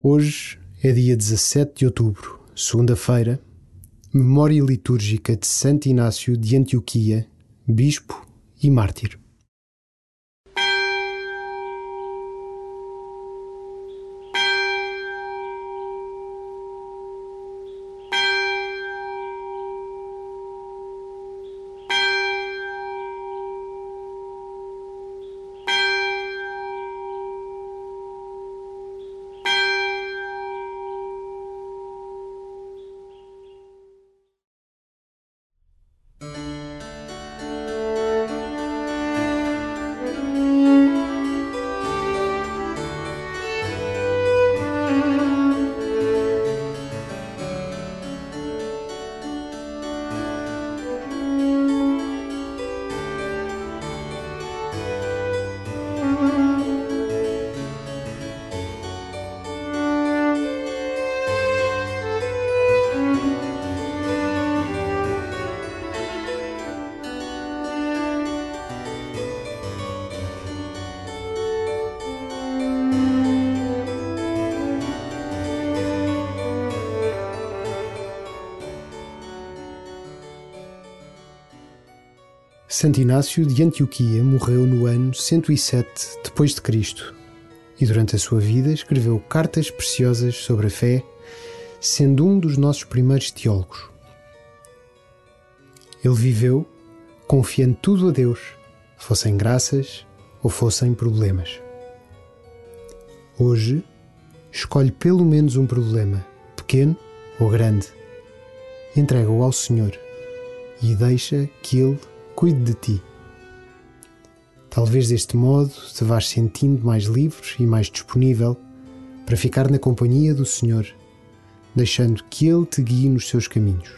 Hoje é dia 17 de outubro, segunda-feira, memória litúrgica de Santo Inácio de Antioquia, bispo e mártir. Santo Inácio de Antioquia morreu no ano 107 depois de Cristo e durante a sua vida escreveu cartas preciosas sobre a fé, sendo um dos nossos primeiros teólogos. Ele viveu confiando tudo a Deus, fossem graças ou fossem problemas. Hoje, escolhe pelo menos um problema, pequeno ou grande, entrega-o ao Senhor e deixa que Ele cuide de ti. Talvez deste modo te vás sentindo mais livre e mais disponível para ficar na companhia do Senhor, deixando que Ele te guie nos seus caminhos.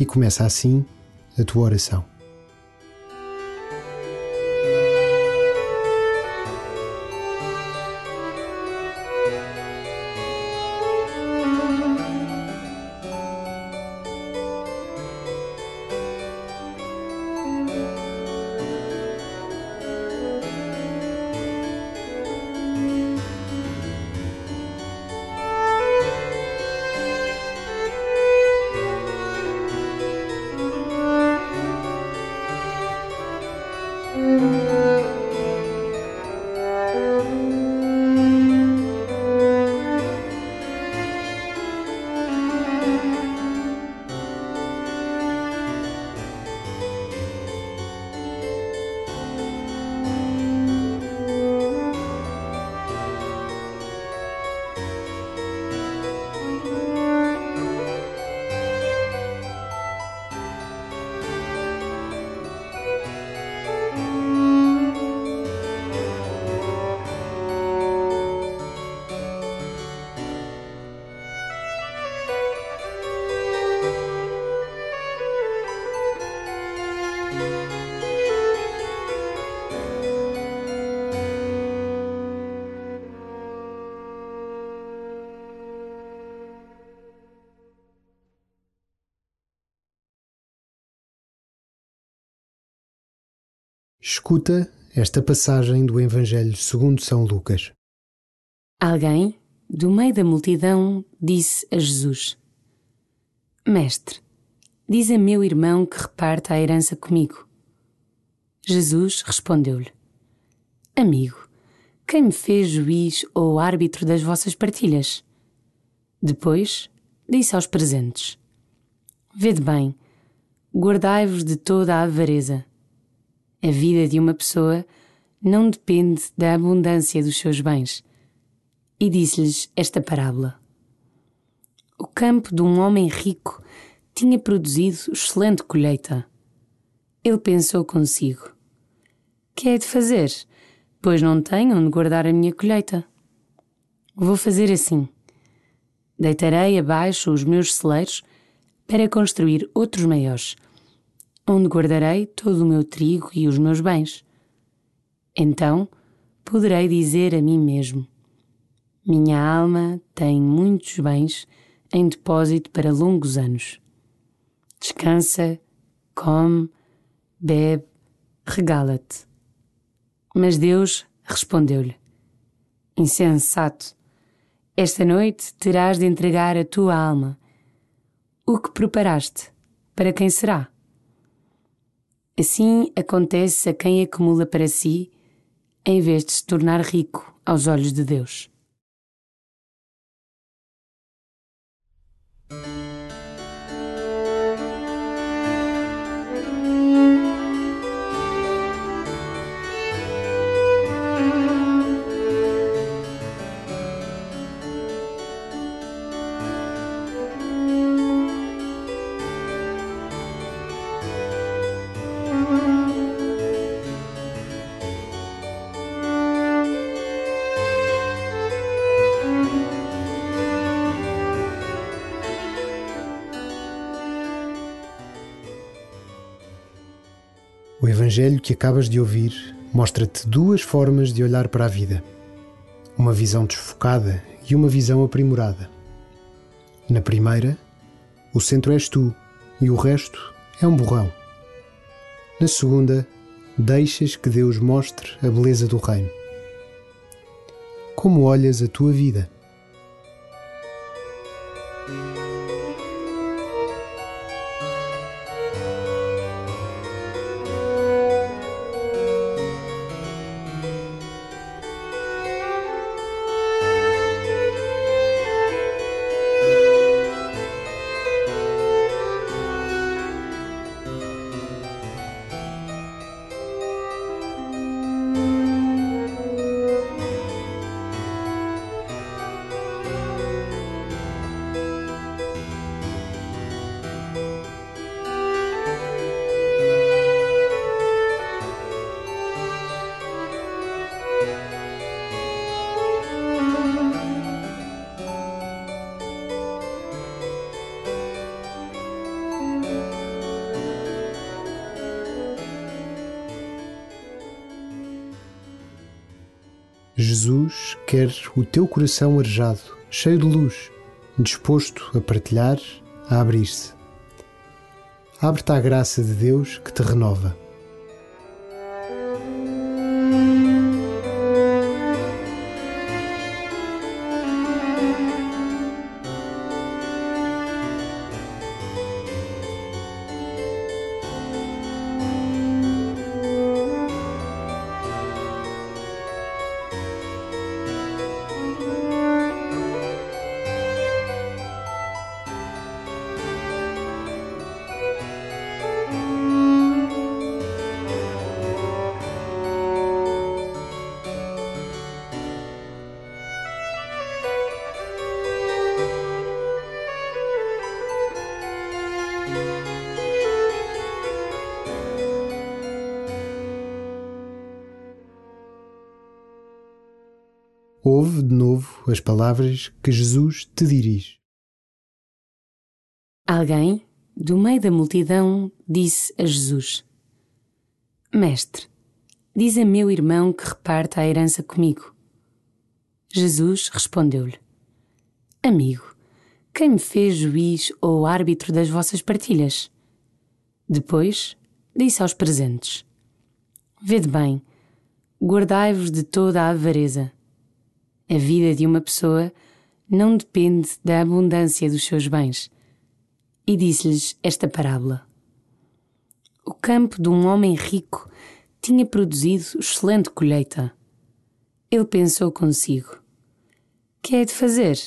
E começa assim a tua oração. Escuta esta passagem do Evangelho segundo São Lucas. Alguém, do meio da multidão, disse a Jesus: Mestre, diz a meu irmão que reparta a herança comigo. Jesus respondeu-lhe: Amigo, quem me fez juiz ou árbitro das vossas partilhas? Depois disse aos presentes: Vede bem, guardai-vos de toda a avareza a vida de uma pessoa não depende da abundância dos seus bens. E disse-lhes esta parábola: O campo de um homem rico tinha produzido excelente colheita. Ele pensou consigo: Que é de fazer, pois não tenho onde guardar a minha colheita? Vou fazer assim: deitarei abaixo os meus celeiros para construir outros maiores onde guardarei todo o meu trigo e os meus bens. Então poderei dizer a mim mesmo: Minha alma tem muitos bens em depósito para longos anos. Descansa, come, bebe, regala-te. Mas Deus respondeu-lhe: Insensato, Esta noite terás de entregar a tua alma. O que preparaste, para quem será? Assim acontece a quem acumula para si, em vez de se tornar rico aos olhos de Deus. O Evangelho que acabas de ouvir mostra-te duas formas de olhar para a vida: uma visão desfocada e uma visão aprimorada. Na primeira, o centro és tu e o resto é um borrão. Na segunda, deixas que Deus mostre a beleza do Reino. Como olhas a tua vida? Jesus quer o teu coração arejado, cheio de luz, disposto a partilhar, a abrir-se. Abre-te à graça de Deus que te renova. Ouve de novo as palavras que Jesus te dirige. Alguém, do meio da multidão, disse a Jesus: Mestre, diz a meu irmão que reparta a herança comigo. Jesus respondeu-lhe: Amigo, quem me fez juiz ou árbitro das vossas partilhas? Depois disse aos presentes: Vede bem, guardai-vos de toda a avareza a vida de uma pessoa não depende da abundância dos seus bens. E disse-lhes esta parábola: O campo de um homem rico tinha produzido excelente colheita. Ele pensou consigo: Que é de fazer,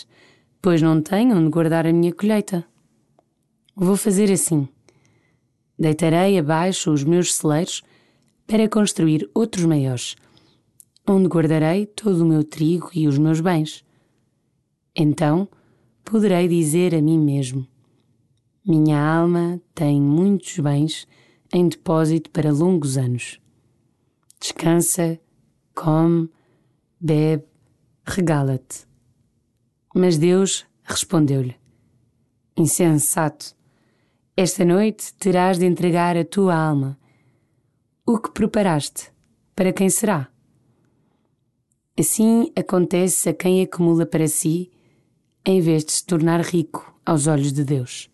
pois não tenho onde guardar a minha colheita? Vou fazer assim: deitarei abaixo os meus celeiros para construir outros maiores onde guardarei todo o meu trigo e os meus bens. Então poderei dizer a mim mesmo: Minha alma tem muitos bens em depósito para longos anos. Descansa, come, bebe, regala-te. Mas Deus respondeu-lhe: Insensato, esta noite terás de entregar a tua alma. O que preparaste, para quem será? Assim acontece a quem acumula para si, em vez de se tornar rico aos olhos de Deus.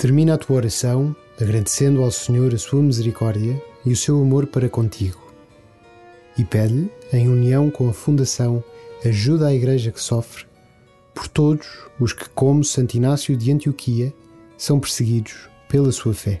Termina a tua oração agradecendo ao Senhor a sua misericórdia e o seu amor para contigo. E pede-lhe, em união com a Fundação Ajuda à Igreja que Sofre, por todos os que, como Santo Inácio de Antioquia, são perseguidos pela sua fé.